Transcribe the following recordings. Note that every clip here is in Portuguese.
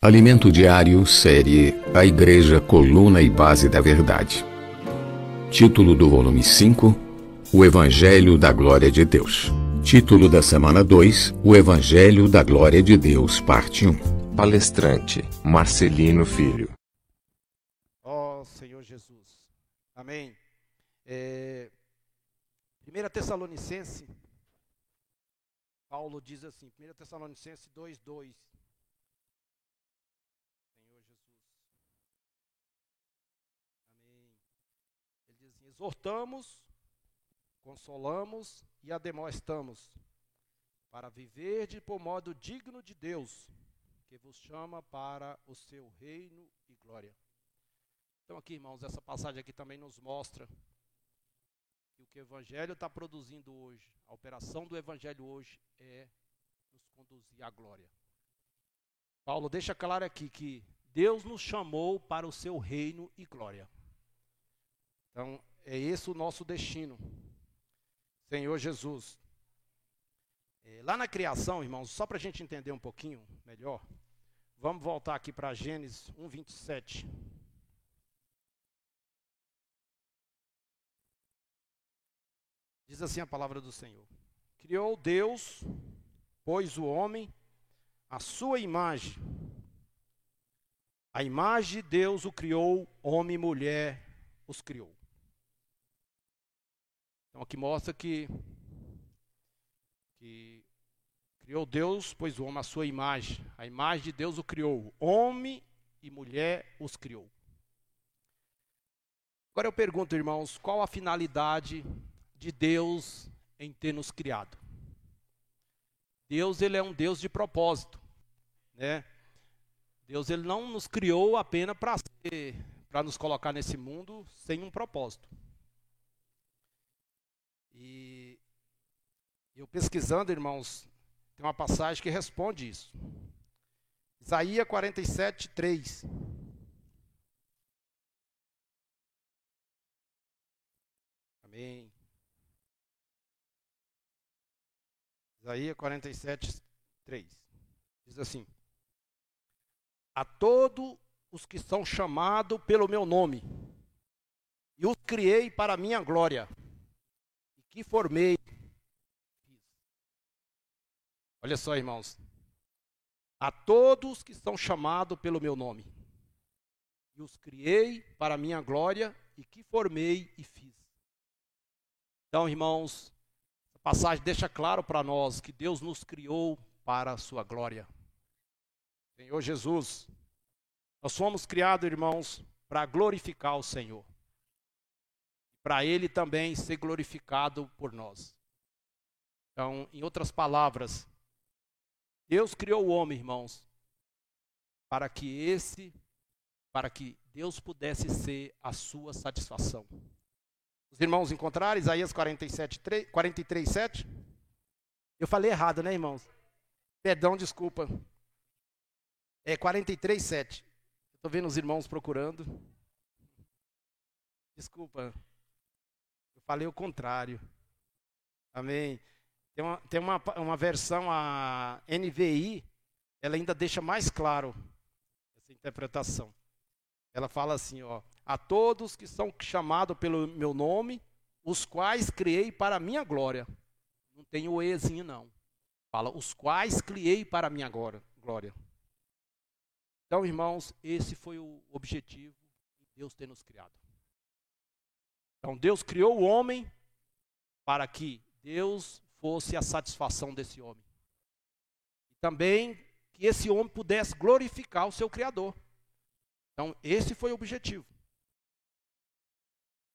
Alimento Diário, série A Igreja, Coluna e Base da Verdade. Título do volume 5: O Evangelho da Glória de Deus. Título da semana 2: O Evangelho da Glória de Deus, parte 1. Palestrante Marcelino Filho. Ó Senhor Jesus. Amém. É, 1 Tessalonicense, Paulo diz assim, 1 Tessalonicense 2, 2. Senhor Jesus. Amém. Ele diz assim, exortamos, consolamos e ademoestamos, para viver de por modo digno de Deus, que vos chama para o seu reino e glória. Então aqui, irmãos, essa passagem aqui também nos mostra que o que o Evangelho está produzindo hoje, a operação do Evangelho hoje é nos conduzir à glória. Paulo deixa claro aqui que Deus nos chamou para o seu reino e glória. Então, é esse o nosso destino. Senhor Jesus. É, lá na criação, irmãos, só para a gente entender um pouquinho melhor, vamos voltar aqui para Gênesis 1, 27. Diz assim a palavra do Senhor: Criou Deus, pois o homem, a sua imagem. A imagem de Deus o criou, homem e mulher os criou. Então aqui mostra que, que criou Deus, pois o homem a sua imagem. A imagem de Deus o criou, homem e mulher os criou. Agora eu pergunto, irmãos, qual a finalidade de Deus em ter nos criado. Deus ele é um Deus de propósito, né? Deus ele não nos criou apenas para para nos colocar nesse mundo sem um propósito. E eu pesquisando, irmãos, tem uma passagem que responde isso. Isaías 47, 3. Amém. Isaías 47, 3. Diz assim: A todos os que são chamados pelo meu nome, e os criei para minha glória, que formei. Olha só, irmãos. A todos que são chamados pelo meu nome, e os criei para a minha glória, e que formei e fiz. Então, irmãos, passagem deixa claro para nós que Deus nos criou para a sua glória. Senhor Jesus, nós fomos criados, irmãos, para glorificar o Senhor. Para Ele também ser glorificado por nós. Então, em outras palavras, Deus criou o homem, irmãos, para que esse, para que Deus pudesse ser a sua satisfação. Os irmãos encontraram Isaías 47, 3, 43, 7? Eu falei errado, né, irmãos? Perdão, desculpa. É 43, 7. Estou vendo os irmãos procurando. Desculpa. Falei o contrário. Amém. Tem uma, tem uma, uma versão, a NVI, ela ainda deixa mais claro essa interpretação. Ela fala assim, ó a todos que são chamados pelo meu nome, os quais criei para a minha glória. Não tem o ezinho, não. Fala, os quais criei para a minha glória. Então, irmãos, esse foi o objetivo de Deus ter nos criado. Então, Deus criou o homem para que Deus fosse a satisfação desse homem. E também que esse homem pudesse glorificar o seu Criador. Então, esse foi o objetivo.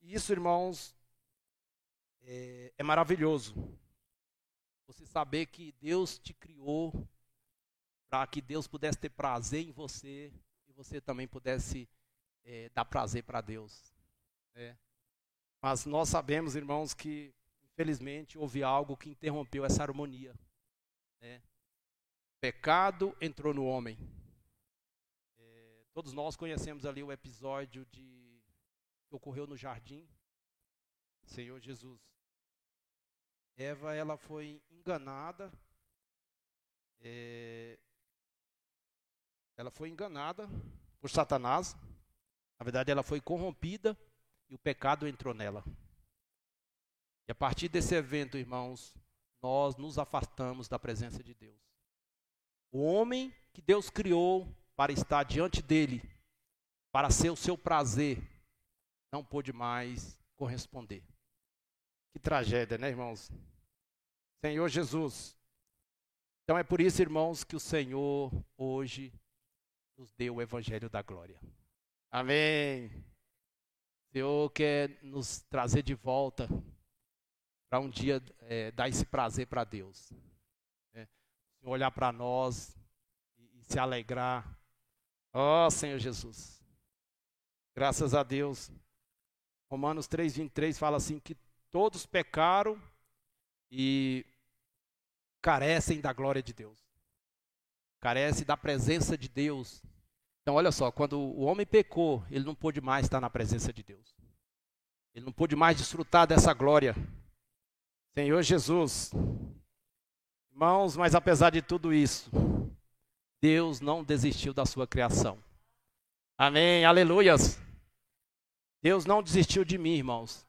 E isso, irmãos, é, é maravilhoso. Você saber que Deus te criou para que Deus pudesse ter prazer em você e você também pudesse é, dar prazer para Deus. Né? Mas nós sabemos, irmãos, que infelizmente houve algo que interrompeu essa harmonia. Né? Pecado entrou no homem. É, todos nós conhecemos ali o episódio de que ocorreu no jardim, Senhor Jesus. Eva, ela foi enganada. É, ela foi enganada por Satanás. Na verdade, ela foi corrompida e o pecado entrou nela. E a partir desse evento, irmãos, nós nos afastamos da presença de Deus. O homem que Deus criou para estar diante dele, para ser o seu prazer, não pôde mais corresponder. Que tragédia, né, irmãos? Senhor Jesus. Então é por isso, irmãos, que o Senhor hoje nos deu o evangelho da glória. Amém. Senhor quer nos trazer de volta para um dia é, dar esse prazer para Deus. Né? Olhar para nós e, e se alegrar. Ó oh, Senhor Jesus. Graças a Deus. Romanos 3,23 fala assim: que todos pecaram e carecem da glória de Deus. Carece da presença de Deus. Então, olha só, quando o homem pecou, ele não pôde mais estar na presença de Deus. Ele não pôde mais desfrutar dessa glória. Senhor Jesus. Irmãos, mas apesar de tudo isso, Deus não desistiu da sua criação. Amém, aleluias. Deus não desistiu de mim, irmãos.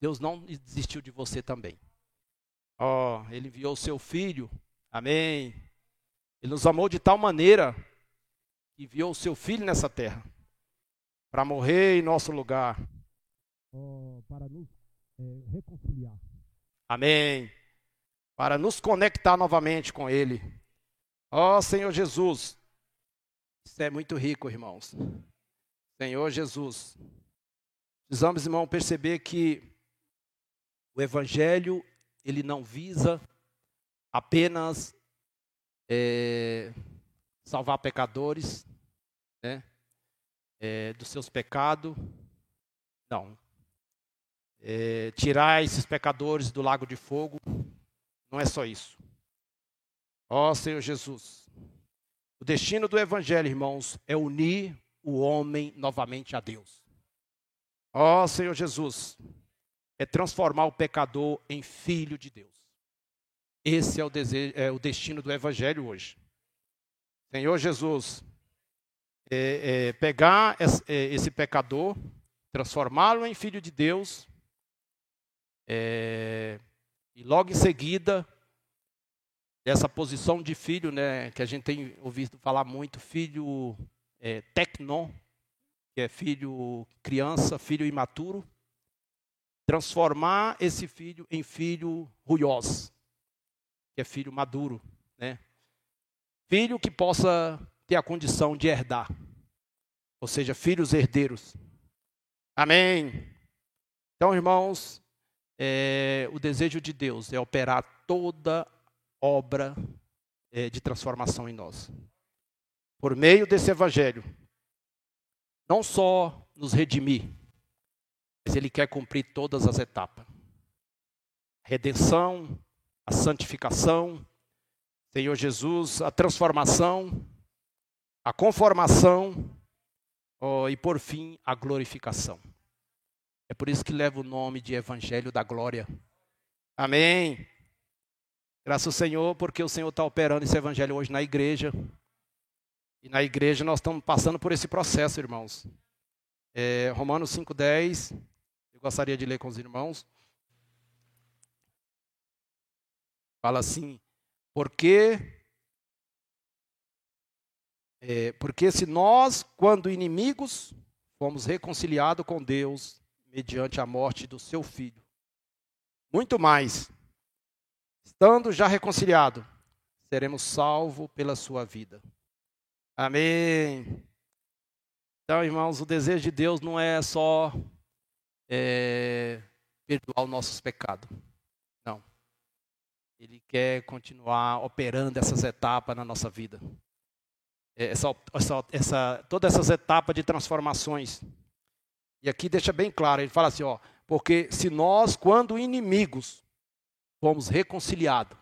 Deus não desistiu de você também. Oh, ele enviou o seu filho. Amém. Ele nos amou de tal maneira que enviou o seu filho nessa terra para morrer em nosso lugar. Oh, para nos é, reconciliar. Amém. Para nos conectar novamente com Ele. Ó oh, Senhor Jesus. Isso é muito rico, irmãos. Senhor Jesus. Precisamos, irmão, perceber que o Evangelho, ele não visa apenas é, salvar pecadores, né, é, dos seus pecados. Não. É, tirar esses pecadores do lago de fogo. Não é só isso. Ó oh, Senhor Jesus. O destino do Evangelho, irmãos, é unir o homem novamente a Deus. Ó oh, Senhor Jesus, é transformar o pecador em filho de Deus. Esse é o, desejo, é o destino do Evangelho hoje. Senhor Jesus, é, é pegar esse, é, esse pecador, transformá-lo em filho de Deus, é, e logo em seguida, essa posição de filho, né, que a gente tem ouvido falar muito, filho é, tecnon, que é filho criança, filho imaturo, transformar esse filho em filho ruiós, que é filho maduro, né? Filho que possa ter a condição de herdar, ou seja, filhos herdeiros. Amém. Então, irmãos, é, o desejo de Deus é operar toda obra é, de transformação em nós. Por meio desse evangelho, não só nos redimir, mas Ele quer cumprir todas as etapas. Redenção, a santificação, Senhor Jesus, a transformação, a conformação oh, e, por fim, a glorificação. É por isso que leva o nome de Evangelho da Glória. Amém. Graças ao Senhor, porque o Senhor está operando esse Evangelho hoje na igreja. E na igreja nós estamos passando por esse processo, irmãos. É, Romanos 5,10, eu gostaria de ler com os irmãos. Fala assim, porque, é, porque se nós, quando inimigos, fomos reconciliados com Deus mediante a morte do seu filho, muito mais, estando já reconciliado, seremos salvos pela sua vida. Amém. Então, irmãos, o desejo de Deus não é só é, perdoar os nossos pecados. Ele quer continuar operando essas etapas na nossa vida. É, essa, essa, essa, todas essas etapas de transformações. E aqui deixa bem claro, ele fala assim, ó, porque se nós, quando inimigos, fomos reconciliados.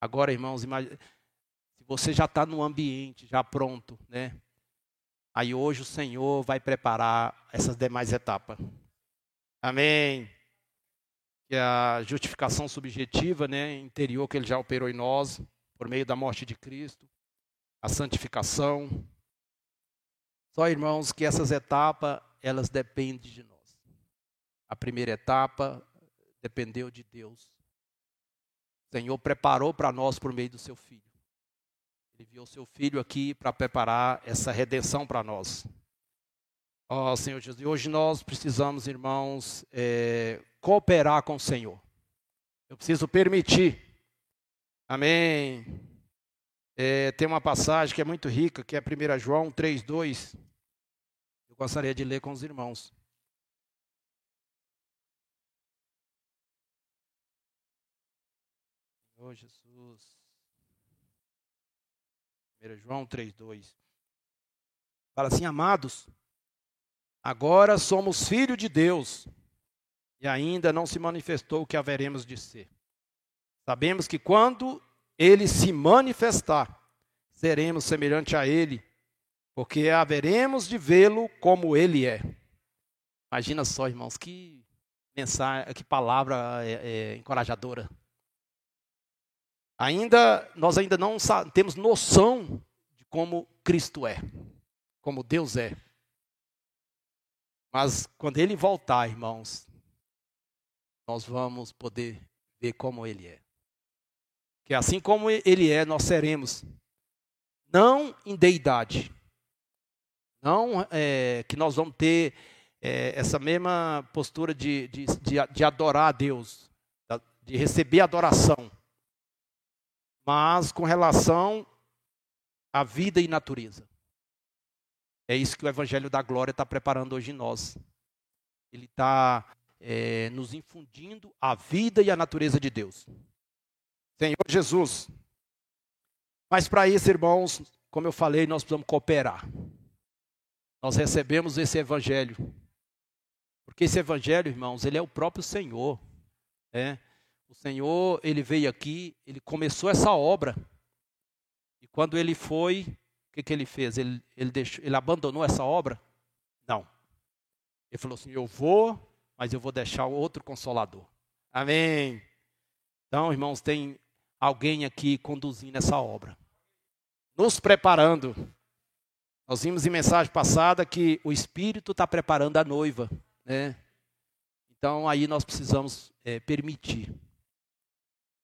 Agora, irmãos, imagine, você já está no ambiente, já pronto, né? Aí hoje o Senhor vai preparar essas demais etapas. Amém. Que a justificação subjetiva, né, interior que ele já operou em nós por meio da morte de Cristo. a santificação. Só, irmãos, que essas etapas, elas dependem de nós. A primeira etapa dependeu de Deus. O Senhor preparou para nós por meio do seu Filho. Ele enviou seu Filho aqui para preparar essa redenção para nós. Ó oh, Senhor Jesus, e hoje nós precisamos, irmãos, é, cooperar com o Senhor. Eu preciso permitir. Amém. É, tem uma passagem que é muito rica, que é 1 João 3,2. Eu gostaria de ler com os irmãos. Senhor Jesus. 1 João 3,2. Fala assim, amados, agora somos filhos de Deus e ainda não se manifestou o que haveremos de ser. Sabemos que quando ele se manifestar, seremos semelhante a ele, porque haveremos de vê-lo como ele é. Imagina só, irmãos, que mensagem, que palavra é, é, encorajadora. Ainda nós ainda não temos noção de como Cristo é, como Deus é. Mas quando ele voltar, irmãos, nós vamos poder ver como ele é. Que assim como ele é, nós seremos. Não em deidade. Não é, que nós vamos ter é, essa mesma postura de, de, de, de adorar a Deus, de receber adoração. Mas com relação à vida e natureza. É isso que o Evangelho da Glória está preparando hoje em nós. Ele está é, nos infundindo a vida e a natureza de Deus. Senhor Jesus. Mas para isso, irmãos, como eu falei, nós precisamos cooperar. Nós recebemos esse evangelho. Porque esse evangelho, irmãos, ele é o próprio Senhor. Né? O Senhor, ele veio aqui, ele começou essa obra. E quando ele foi, o que, que ele fez? Ele, ele, deixou, ele abandonou essa obra? Não. Ele falou assim: Eu vou mas eu vou deixar outro consolador. Amém. Então, irmãos, tem alguém aqui conduzindo essa obra, nos preparando. Nós vimos em mensagem passada que o Espírito está preparando a noiva, né? Então, aí nós precisamos é, permitir.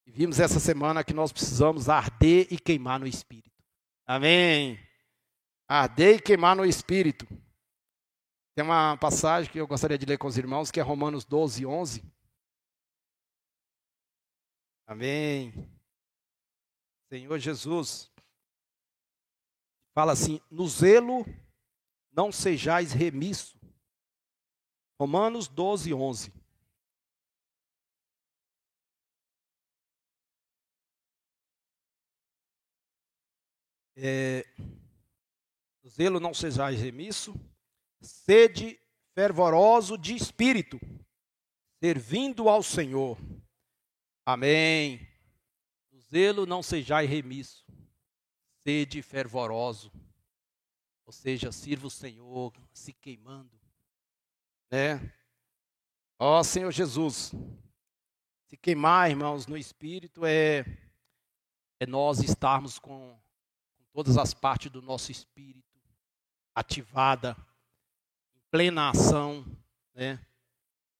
E vimos essa semana que nós precisamos arder e queimar no Espírito. Amém. Arder e queimar no Espírito. Tem uma passagem que eu gostaria de ler com os irmãos, que é Romanos 12, 11. Amém. Senhor Jesus. Fala assim: no zelo não sejais remisso. Romanos 12, 11. É, no zelo não sejais remisso Sede fervoroso de espírito, servindo ao Senhor. Amém. O zelo não sejai remisso. Sede fervoroso. Ou seja, sirva o Senhor se queimando. Né? Ó Senhor Jesus. Se queimar, irmãos, no espírito é é nós estarmos com, com todas as partes do nosso espírito ativada plena ação, né?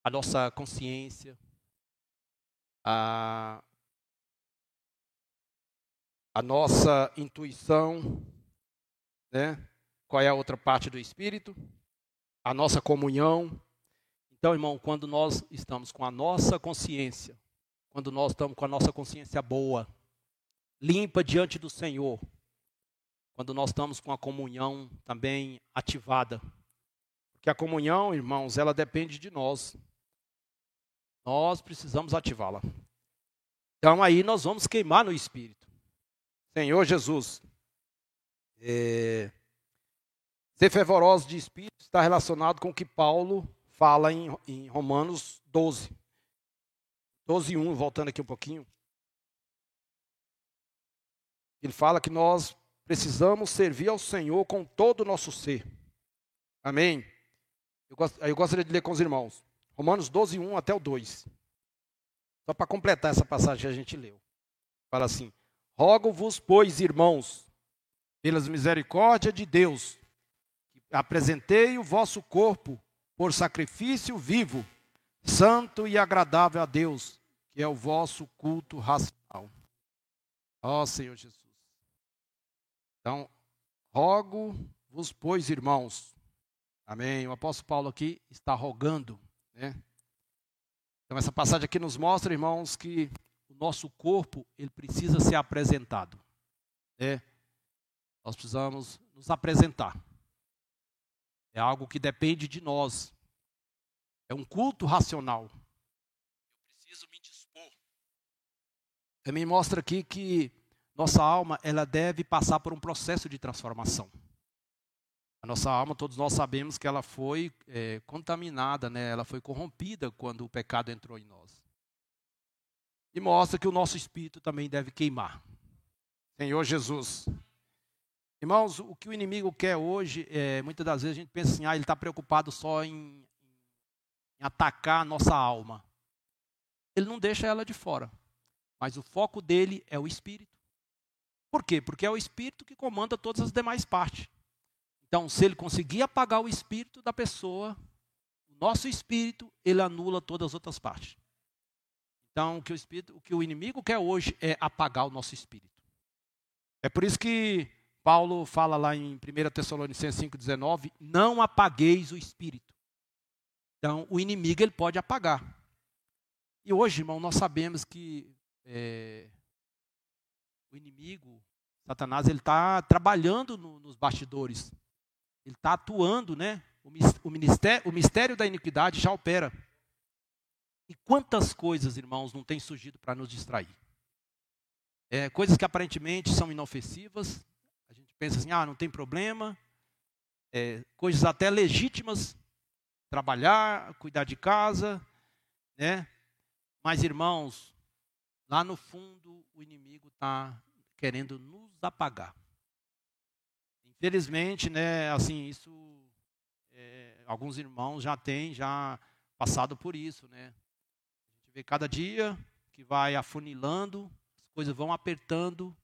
a nossa consciência, a, a nossa intuição, né? qual é a outra parte do Espírito? A nossa comunhão. Então, irmão, quando nós estamos com a nossa consciência, quando nós estamos com a nossa consciência boa, limpa diante do Senhor, quando nós estamos com a comunhão também ativada, que a comunhão, irmãos, ela depende de nós. Nós precisamos ativá-la. Então aí nós vamos queimar no Espírito. Senhor Jesus, é, ser fervoroso de Espírito está relacionado com o que Paulo fala em, em Romanos 12. 12, 1, voltando aqui um pouquinho. Ele fala que nós precisamos servir ao Senhor com todo o nosso ser. Amém? Eu, gost, eu gostaria de ler com os irmãos. Romanos 12, 1 até o 2. Só para completar essa passagem que a gente leu. Fala assim: Rogo-vos, pois, irmãos, pelas misericórdias de Deus, apresentei o vosso corpo por sacrifício vivo, santo e agradável a Deus, que é o vosso culto racional. Ó Senhor Jesus. Então, rogo-vos, pois, irmãos. Amém. O apóstolo Paulo aqui está rogando, né? Então, essa passagem aqui nos mostra, irmãos, que o nosso corpo ele precisa ser apresentado. Né? Nós precisamos nos apresentar. É algo que depende de nós. É um culto racional. Eu preciso me dispor. Também mostra aqui que nossa alma ela deve passar por um processo de transformação. A nossa alma, todos nós sabemos que ela foi é, contaminada, né? ela foi corrompida quando o pecado entrou em nós. E mostra que o nosso espírito também deve queimar. Senhor Jesus. Irmãos, o que o inimigo quer hoje, é, muitas das vezes a gente pensa assim, ah, ele está preocupado só em, em atacar a nossa alma. Ele não deixa ela de fora. Mas o foco dele é o espírito. Por quê? Porque é o espírito que comanda todas as demais partes. Então, se ele conseguir apagar o espírito da pessoa, o nosso espírito, ele anula todas as outras partes. Então, o que o, espírito, o, que o inimigo quer hoje é apagar o nosso espírito. É por isso que Paulo fala lá em 1 Tessalonicenses 5,19: não apagueis o espírito. Então, o inimigo ele pode apagar. E hoje, irmão, nós sabemos que é, o inimigo, Satanás, ele está trabalhando no, nos bastidores. Ele está atuando, né? O mistério, o mistério da iniquidade já opera. E quantas coisas, irmãos, não tem surgido para nos distrair? É, coisas que aparentemente são inofensivas, a gente pensa assim, ah, não tem problema. É, coisas até legítimas, trabalhar, cuidar de casa, né? Mas, irmãos, lá no fundo o inimigo está querendo nos apagar. Infelizmente, né, assim, isso é, alguns irmãos já têm já passado por isso, né? A gente vê cada dia que vai afunilando, as coisas vão apertando,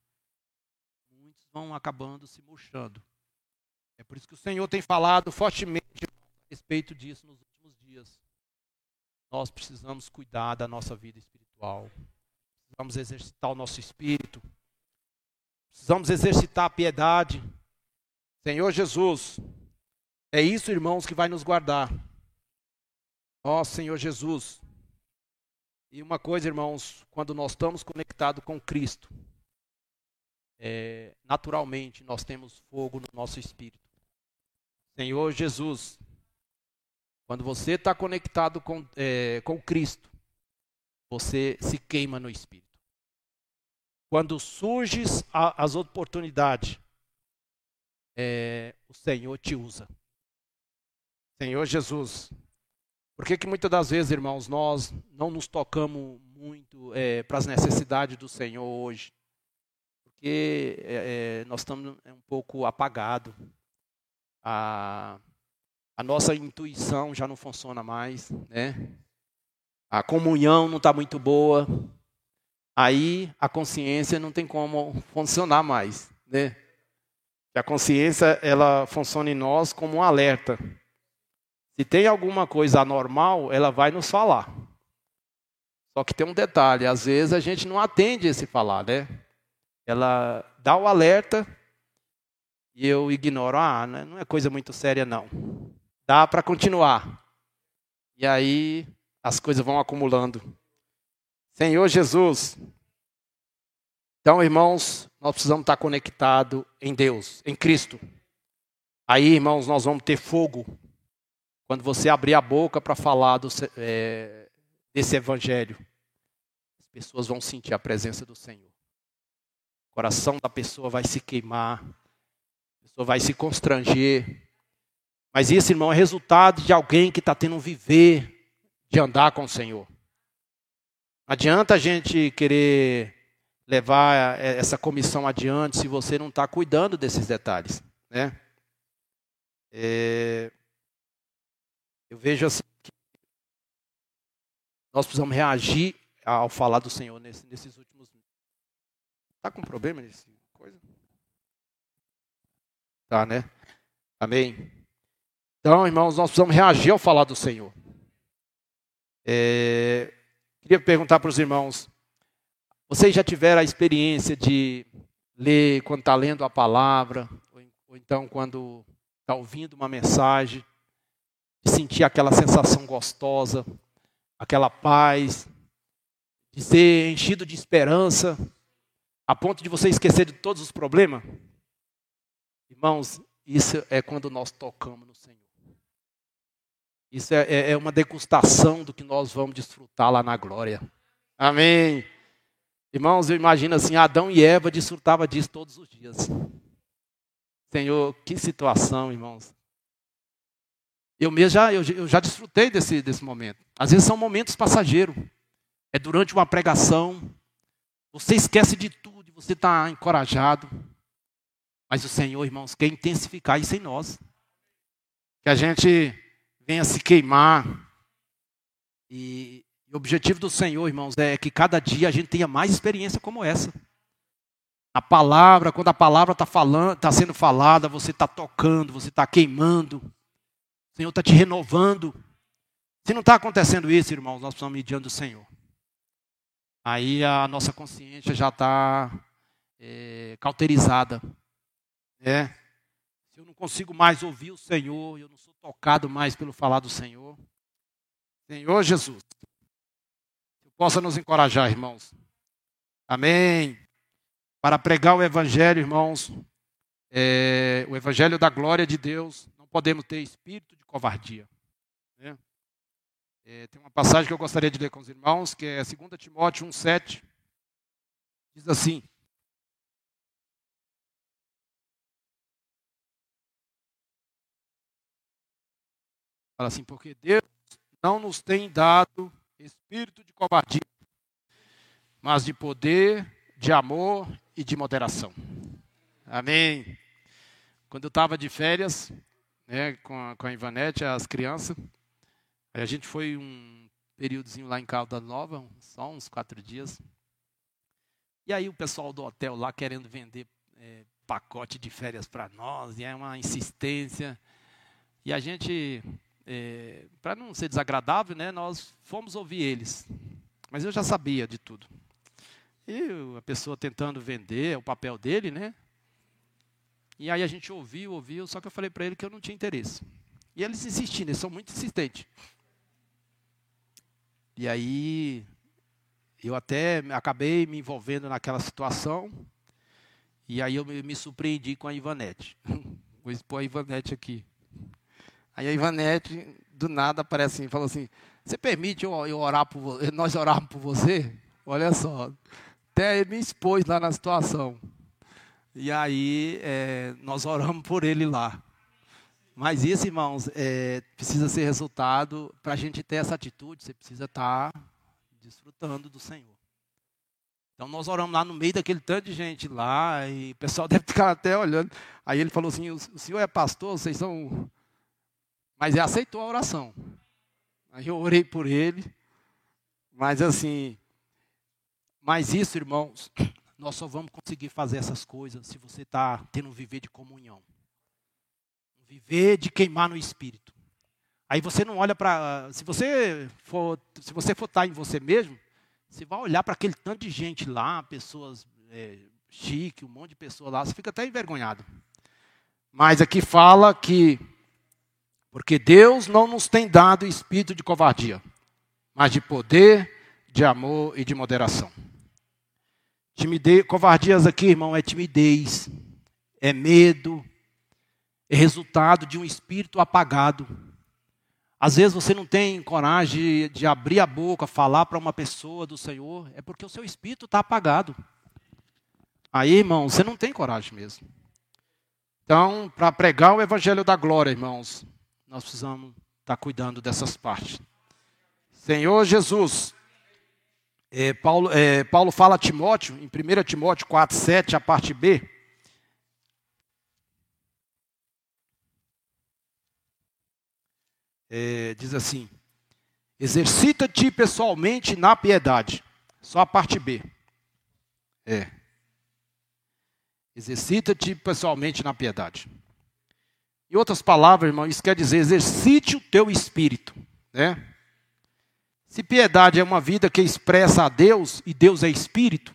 muitos vão acabando se murchando. É por isso que o Senhor tem falado fortemente a respeito disso nos últimos dias. Nós precisamos cuidar da nossa vida espiritual. Precisamos exercitar o nosso espírito. Precisamos exercitar a piedade. Senhor Jesus, é isso, irmãos, que vai nos guardar. Ó oh, Senhor Jesus. E uma coisa, irmãos, quando nós estamos conectados com Cristo, é, naturalmente nós temos fogo no nosso espírito. Senhor Jesus, quando você está conectado com, é, com Cristo, você se queima no espírito. Quando surgem as oportunidades, é, o Senhor te usa. Senhor Jesus. Por que, que muitas das vezes, irmãos, nós não nos tocamos muito é, para as necessidades do Senhor hoje? Porque é, é nós estamos um pouco apagados. A, a nossa intuição já não funciona mais, né? A comunhão não está muito boa. Aí a consciência não tem como funcionar mais, né? Que a consciência ela funciona em nós como um alerta. Se tem alguma coisa anormal, ela vai nos falar. Só que tem um detalhe, às vezes a gente não atende esse falar, né? Ela dá o alerta e eu ignoro, ah, né, não é coisa muito séria não. Dá para continuar. E aí as coisas vão acumulando. Senhor Jesus, então, irmãos, nós precisamos estar conectados em Deus, em Cristo. Aí, irmãos, nós vamos ter fogo. Quando você abrir a boca para falar do, é, desse evangelho, as pessoas vão sentir a presença do Senhor. O coração da pessoa vai se queimar, a pessoa vai se constranger. Mas isso, irmão, é resultado de alguém que está tendo um viver de andar com o Senhor. Não adianta a gente querer levar é, essa comissão adiante se você não está cuidando desses detalhes. Né? É, eu vejo assim que nós precisamos reagir ao falar do Senhor nesse, nesses últimos. Está com problema nesse coisa? Tá, né? Amém? Então, irmãos, nós precisamos reagir ao falar do Senhor. É, queria perguntar para os irmãos: vocês já tiveram a experiência de ler quando está lendo a palavra, ou, então quando está ouvindo uma mensagem, de sentir aquela sensação gostosa, aquela paz, de ser enchido de esperança, a ponto de você esquecer de todos os problemas? Irmãos, isso é quando nós tocamos no Senhor. Isso é, é, é uma degustação do que nós vamos desfrutar lá na glória. Amém. Irmãos, eu imagino assim, Adão e Eva desfrutavam disso todos os dias. Senhor, que situação, irmãos. Eu mesmo já, eu, eu já desfrutei desse, desse momento. Às vezes são momentos passageiros. É durante uma pregação. Você esquece de tudo você está encorajado. Mas o Senhor, irmãos, quer intensificar isso em nós. Que a gente venha se queimar. E, o objetivo do Senhor, irmãos, é que cada dia a gente tenha mais experiência como essa. A palavra, quando a palavra está está sendo falada, você está tocando, você está queimando. O Senhor está te renovando. Se não está acontecendo isso, irmãos, nós precisamos ir diante do Senhor. Aí a nossa consciência já está é, cauterizada. Né? Se eu não consigo mais ouvir o Senhor, eu não sou tocado mais pelo falar do Senhor. Senhor Jesus, possa nos encorajar, irmãos. Amém. Para pregar o Evangelho, irmãos, é, o Evangelho da glória de Deus, não podemos ter espírito de covardia. Né? É, tem uma passagem que eu gostaria de ler com os irmãos, que é 2 Timóteo 1,7. Diz assim: Fala assim, porque Deus não nos tem dado espírito de covardia, mas de poder, de amor e de moderação. Amém. Quando eu estava de férias, né, com, a, com a Ivanete, as crianças, a gente foi um períodozinho lá em Calda Nova, só uns quatro dias. E aí o pessoal do hotel lá querendo vender é, pacote de férias para nós, e é uma insistência. E a gente é, para não ser desagradável, né, nós fomos ouvir eles. Mas eu já sabia de tudo. E a pessoa tentando vender, o papel dele, né? E aí a gente ouviu, ouviu, só que eu falei para ele que eu não tinha interesse. E eles insistindo, eles são muito insistentes. E aí eu até acabei me envolvendo naquela situação. E aí eu me, me surpreendi com a Ivanete. Vou expor a Ivanete aqui. Aí a Ivanete, do nada, aparece assim, falou assim, você permite eu, eu orar por você, nós orarmos por você? Olha só, até me expôs lá na situação. E aí é, nós oramos por ele lá. Mas isso, irmãos, é, precisa ser resultado, para a gente ter essa atitude, você precisa estar tá desfrutando do Senhor. Então nós oramos lá no meio daquele tanto de gente lá, e o pessoal deve ficar até olhando. Aí ele falou assim, o senhor é pastor, vocês são mas ele aceitou a oração. Aí eu orei por ele. Mas assim, mas isso, irmãos, nós só vamos conseguir fazer essas coisas se você está tendo um viver de comunhão. Um viver de queimar no espírito. Aí você não olha para. Se você for, se você for estar em você mesmo, você vai olhar para aquele tanto de gente lá, pessoas é, chique, um monte de pessoas lá, você fica até envergonhado. Mas aqui fala que porque Deus não nos tem dado espírito de covardia, mas de poder, de amor e de moderação. Timidez, covardias aqui, irmão, é timidez, é medo, é resultado de um espírito apagado. Às vezes você não tem coragem de abrir a boca, falar para uma pessoa do Senhor, é porque o seu espírito está apagado. Aí, irmão, você não tem coragem mesmo. Então, para pregar o evangelho da glória, irmãos, nós precisamos estar cuidando dessas partes. Senhor Jesus, é, Paulo, é, Paulo fala a Timóteo, em 1 Timóteo 4, 7, a parte B. É, diz assim: exercita-te pessoalmente na piedade. Só a parte B. É. Exercita-te pessoalmente na piedade. Em outras palavras, irmão, isso quer dizer exercite o teu espírito, né? Se piedade é uma vida que expressa a Deus e Deus é espírito,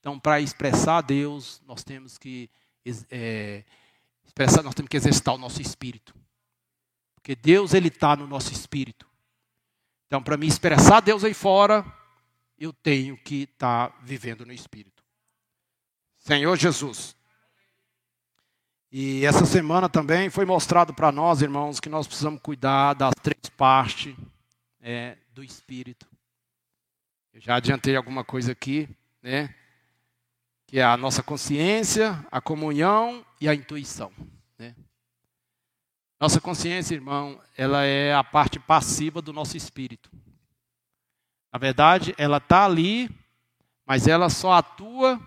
então para expressar a Deus nós temos que é, expressar, nós temos que exercitar o nosso espírito, porque Deus ele está no nosso espírito. Então para me expressar Deus aí fora, eu tenho que estar tá vivendo no espírito. Senhor Jesus. E essa semana também foi mostrado para nós, irmãos, que nós precisamos cuidar das três partes é, do Espírito. Eu já adiantei alguma coisa aqui, né? Que é a nossa consciência, a comunhão e a intuição. Né? Nossa consciência, irmão, ela é a parte passiva do nosso espírito. Na verdade, ela está ali, mas ela só atua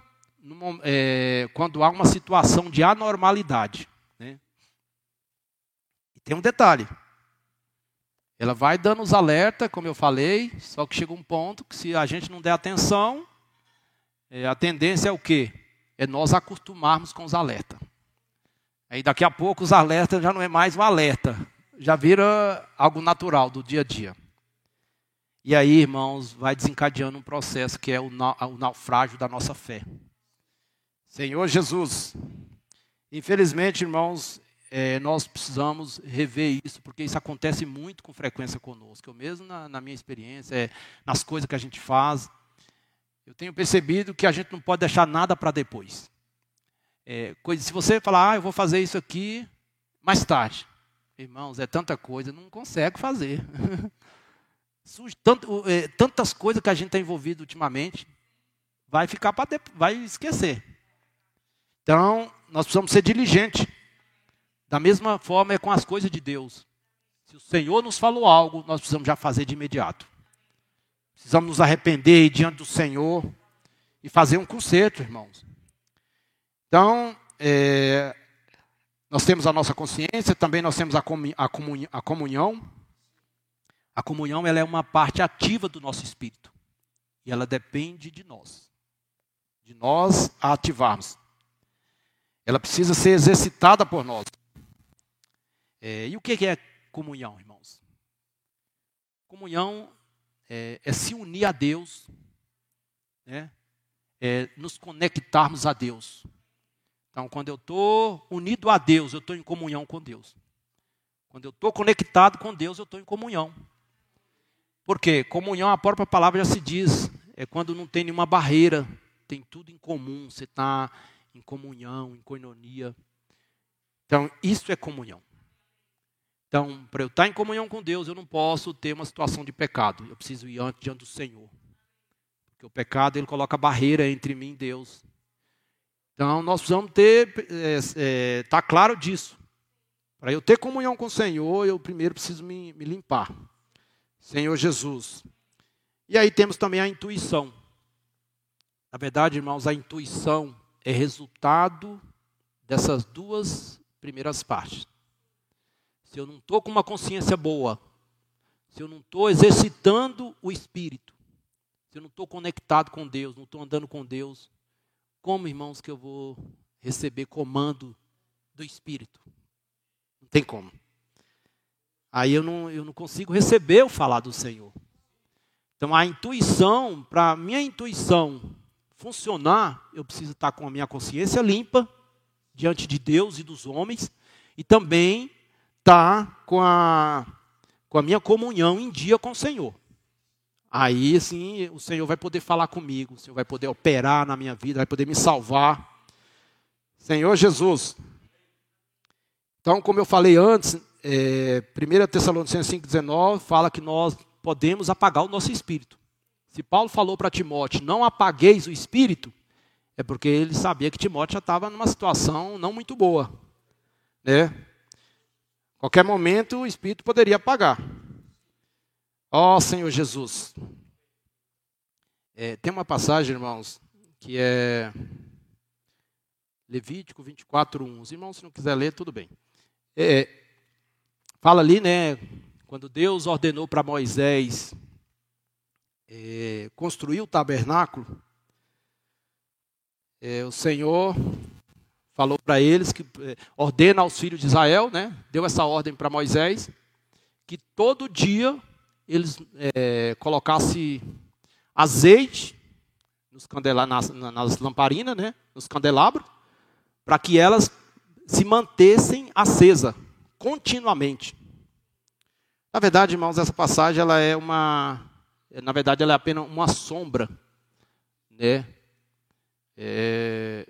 no, é, quando há uma situação de anormalidade. Né? E tem um detalhe: ela vai dando os alertas, como eu falei, só que chega um ponto que se a gente não der atenção, é, a tendência é o quê? É nós acostumarmos com os alertas. Aí daqui a pouco os alertas já não é mais um alerta, já vira algo natural do dia a dia. E aí, irmãos, vai desencadeando um processo que é o, o naufrágio da nossa fé. Senhor Jesus, infelizmente, irmãos, é, nós precisamos rever isso, porque isso acontece muito com frequência conosco. Eu mesmo, na, na minha experiência, é, nas coisas que a gente faz, eu tenho percebido que a gente não pode deixar nada para depois. É, coisa, se você falar, ah, eu vou fazer isso aqui mais tarde. Irmãos, é tanta coisa, não consegue fazer. Surge tanto, é, tantas coisas que a gente está envolvido ultimamente, vai ficar para vai esquecer. Então, nós precisamos ser diligentes. Da mesma forma é com as coisas de Deus. Se o Senhor nos falou algo, nós precisamos já fazer de imediato. Precisamos nos arrepender diante do Senhor e fazer um conserto, irmãos. Então, é, nós temos a nossa consciência, também nós temos a, comunhão. A comunhão, a comunhão ela é uma parte ativa do nosso espírito. E ela depende de nós. De nós a ativarmos. Ela precisa ser exercitada por nós. É, e o que é comunhão, irmãos? Comunhão é, é se unir a Deus, né? é nos conectarmos a Deus. Então, quando eu estou unido a Deus, eu estou em comunhão com Deus. Quando eu estou conectado com Deus, eu estou em comunhão. Por quê? Comunhão, a própria palavra já se diz, é quando não tem nenhuma barreira, tem tudo em comum, você está em comunhão, em coinonia. Então, isso é comunhão. Então, para eu estar em comunhão com Deus, eu não posso ter uma situação de pecado. Eu preciso ir antes diante do Senhor. Porque o pecado, ele coloca barreira entre mim e Deus. Então, nós precisamos ter, é, é, tá claro disso. Para eu ter comunhão com o Senhor, eu primeiro preciso me, me limpar. Senhor Jesus. E aí temos também a intuição. Na verdade, irmãos, a intuição é resultado dessas duas primeiras partes se eu não estou com uma consciência boa, se eu não estou exercitando o espírito, se eu não estou conectado com Deus, não estou andando com Deus, como, irmãos, que eu vou receber comando do espírito? Não tem como. Aí eu não, eu não consigo receber o falar do Senhor. Então a intuição, para a minha intuição funcionar, eu preciso estar com a minha consciência limpa diante de Deus e dos homens e também estar com a, com a minha comunhão em dia com o Senhor. Aí sim o Senhor vai poder falar comigo, o Senhor vai poder operar na minha vida, vai poder me salvar. Senhor Jesus. Então, como eu falei antes, é, 1 Tessalonicenses 5,19 fala que nós podemos apagar o nosso espírito. Se Paulo falou para Timóteo, não apagueis o espírito, é porque ele sabia que Timóteo já estava numa situação não muito boa. Né? Qualquer momento o Espírito poderia apagar. Ó oh, Senhor Jesus. É, tem uma passagem, irmãos, que é Levítico 24, 1. Os irmãos, se não quiser ler, tudo bem. É, fala ali, né, quando Deus ordenou para Moisés é, construir o tabernáculo, é, o Senhor falou para eles que eh, ordena aos filhos de Israel, né? Deu essa ordem para Moisés que todo dia eles é, colocassem azeite nos candela, nas, nas lamparinas, né? Nos candelabros, para que elas se mantessem acesa continuamente. Na verdade, irmãos, essa passagem ela é uma, na verdade, ela é apenas uma sombra, né, é,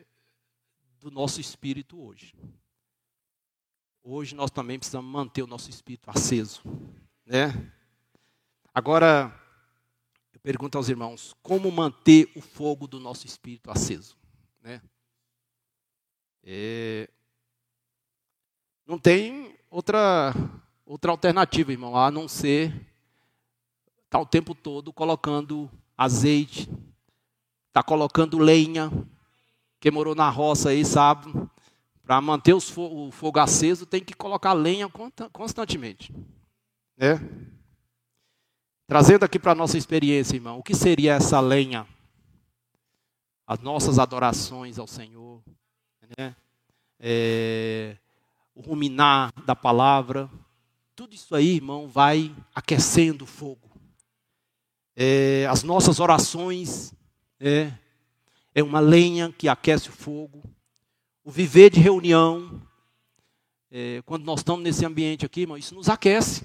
do nosso espírito hoje. Hoje nós também precisamos manter o nosso espírito aceso, né? Agora, eu pergunto aos irmãos, como manter o fogo do nosso espírito aceso, né? É, não tem outra outra alternativa, irmão, a não ser estar tá o tempo todo colocando azeite, está colocando lenha. Quem morou na roça aí sabe, para manter o fogo aceso tem que colocar lenha constantemente. Né? Trazendo aqui para a nossa experiência, irmão, o que seria essa lenha? As nossas adorações ao Senhor, né? É, o ruminar da palavra, tudo isso aí, irmão, vai aquecendo o fogo. É, as nossas orações é, é uma lenha que aquece o fogo. O viver de reunião, é, quando nós estamos nesse ambiente aqui, irmão, isso nos aquece.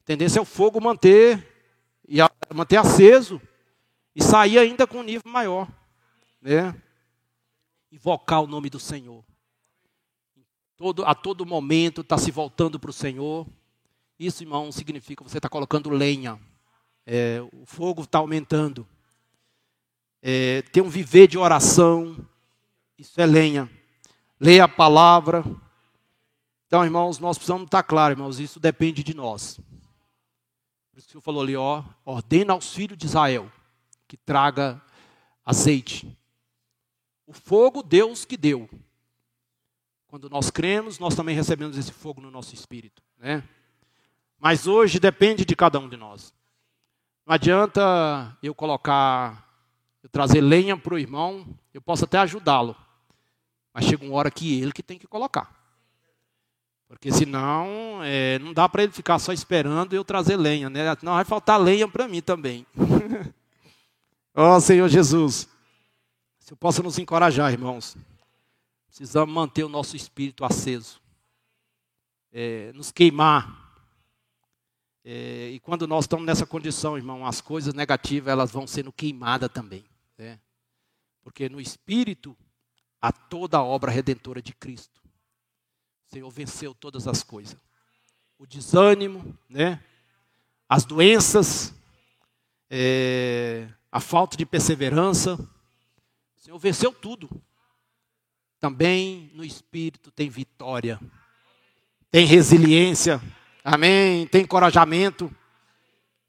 A tendência é o fogo manter e a, manter aceso e sair ainda com um nível maior, né? Invocar o nome do Senhor. Todo, a todo momento está se voltando para o Senhor. Isso, irmão, significa você está colocando lenha. É, o fogo está aumentando. É, ter um viver de oração. Isso é lenha. Leia a palavra. Então, irmãos, nós precisamos estar claro, irmãos, isso depende de nós. Por isso que o Senhor falou ali, ó, ordena aos filhos de Israel que traga azeite. O fogo Deus que deu. Quando nós cremos, nós também recebemos esse fogo no nosso espírito, né? Mas hoje depende de cada um de nós. Não adianta eu colocar, eu trazer lenha para o irmão, eu posso até ajudá-lo. Mas chega uma hora que ele que tem que colocar. Porque senão é, não dá para ele ficar só esperando eu trazer lenha, né? Não vai faltar lenha para mim também. Ó oh, Senhor Jesus, se eu possa nos encorajar, irmãos. Precisamos manter o nosso espírito aceso, é, nos queimar é, e quando nós estamos nessa condição, irmão, as coisas negativas elas vão sendo queimadas também. Né? Porque no Espírito há toda a obra redentora de Cristo. O Senhor venceu todas as coisas. O desânimo, né? as doenças, é, a falta de perseverança. O Senhor venceu tudo. Também no Espírito tem vitória, tem resiliência Amém. Tem encorajamento.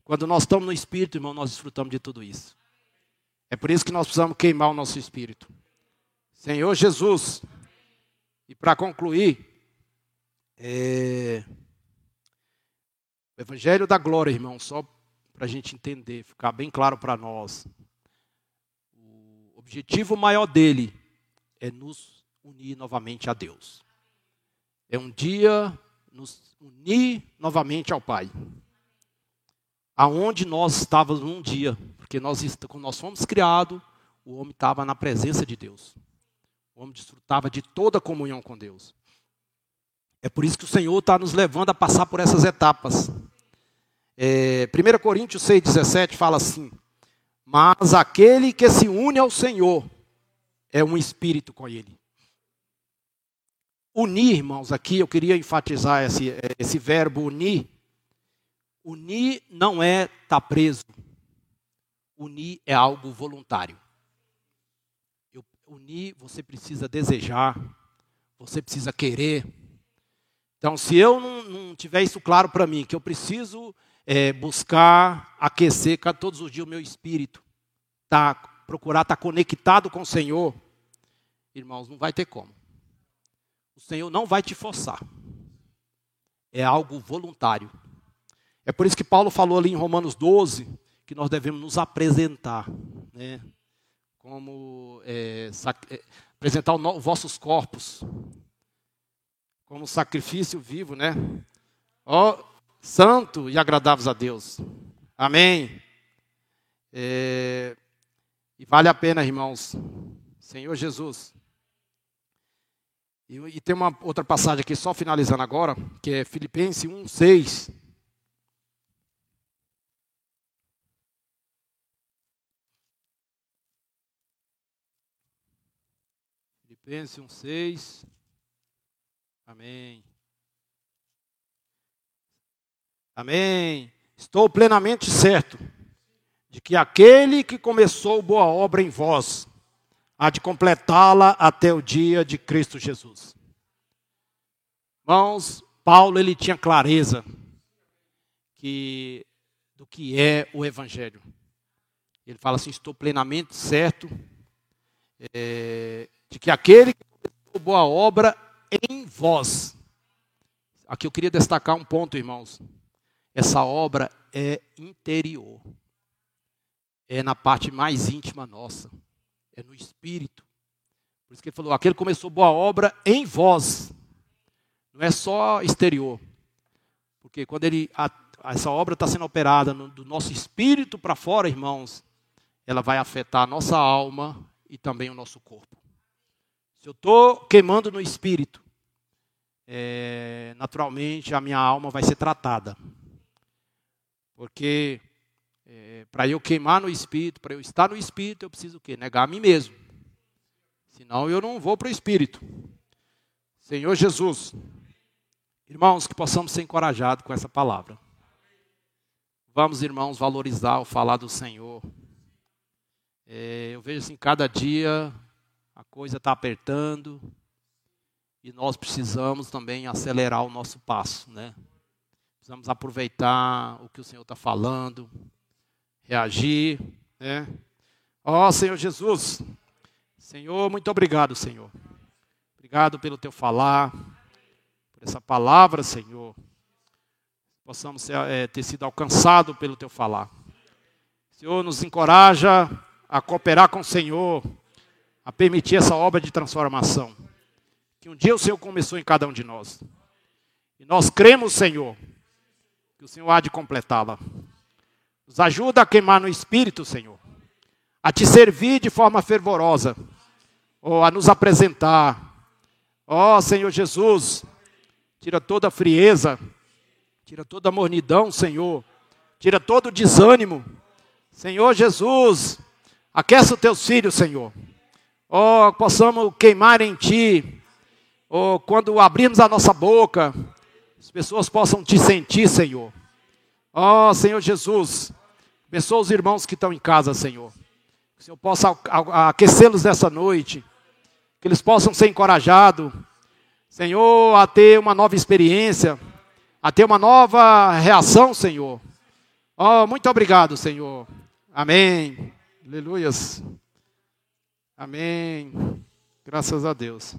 Quando nós estamos no Espírito, irmão, nós desfrutamos de tudo isso. É por isso que nós precisamos queimar o nosso Espírito. Senhor Jesus. E para concluir, é... o Evangelho da Glória, irmão, só para a gente entender, ficar bem claro para nós. O objetivo maior dele é nos unir novamente a Deus. É um dia nos unir novamente ao Pai. Aonde nós estávamos um dia, porque nós, quando nós fomos criados, o homem estava na presença de Deus. O homem desfrutava de toda a comunhão com Deus. É por isso que o Senhor está nos levando a passar por essas etapas. É, 1 Coríntios 6,17 fala assim: Mas aquele que se une ao Senhor é um espírito com Ele. Unir, irmãos, aqui eu queria enfatizar esse, esse verbo unir. Unir não é estar tá preso. Unir é algo voluntário. Eu, unir, você precisa desejar, você precisa querer. Então, se eu não, não tiver isso claro para mim, que eu preciso é, buscar aquecer todos os dias o meu espírito, tá, procurar estar tá conectado com o Senhor, irmãos, não vai ter como. O Senhor não vai te forçar. É algo voluntário. É por isso que Paulo falou ali em Romanos 12 que nós devemos nos apresentar, né? Como é, apresentar os vossos corpos como sacrifício vivo, né? Ó, santo e agradáveis a Deus. Amém. É, e vale a pena, irmãos. Senhor Jesus. E, e, tem uma outra passagem aqui, só finalizando agora, que é Filipenses 1, 6. Filipenses 1, 6. Amém. Amém. Estou plenamente certo de que aquele que começou boa obra em vós há de completá-la até o dia de Cristo Jesus. Irmãos, Paulo ele tinha clareza que do que é o evangelho. Ele fala assim: estou plenamente certo é, de que aquele que começou boa obra em vós. Aqui eu queria destacar um ponto, irmãos. Essa obra é interior. É na parte mais íntima nossa. É no espírito. Por isso que ele falou: aquele começou boa obra em vós. Não é só exterior. Porque quando ele, a, essa obra está sendo operada no, do nosso espírito para fora, irmãos, ela vai afetar a nossa alma e também o nosso corpo. Se eu estou queimando no espírito, é, naturalmente a minha alma vai ser tratada. Porque é, para eu queimar no espírito, para eu estar no espírito, eu preciso o quê? Negar a mim mesmo. Senão eu não vou para o espírito. Senhor Jesus, irmãos, que possamos ser encorajados com essa palavra. Vamos, irmãos, valorizar o falar do Senhor. É, eu vejo assim, cada dia a coisa está apertando e nós precisamos também acelerar o nosso passo, né? Precisamos aproveitar o que o Senhor está falando, reagir, né? Ó oh, Senhor Jesus, Senhor, muito obrigado, Senhor. Obrigado pelo teu falar, por essa palavra, Senhor. Possamos ser, é, ter sido alcançado pelo teu falar. Senhor, nos encoraja a cooperar com o Senhor a permitir essa obra de transformação. Que um dia o Senhor começou em cada um de nós. E nós cremos, Senhor, que o Senhor há de completá-la. Nos ajuda a queimar no espírito, Senhor. A te servir de forma fervorosa. Ou a nos apresentar. Ó oh, Senhor Jesus, tira toda a frieza, tira toda a mornidão, Senhor. Tira todo o desânimo. Senhor Jesus, aqueça os teus filhos, Senhor oh, possamos queimar em Ti, oh, quando abrirmos a nossa boca, as pessoas possam Te sentir, Senhor. Oh, Senhor Jesus, abençoa os irmãos que estão em casa, Senhor. Que o Senhor possa aquecê-los nessa noite, que eles possam ser encorajados, Senhor, a ter uma nova experiência, a ter uma nova reação, Senhor. Oh, muito obrigado, Senhor. Amém. Aleluias. Amém. Graças a Deus.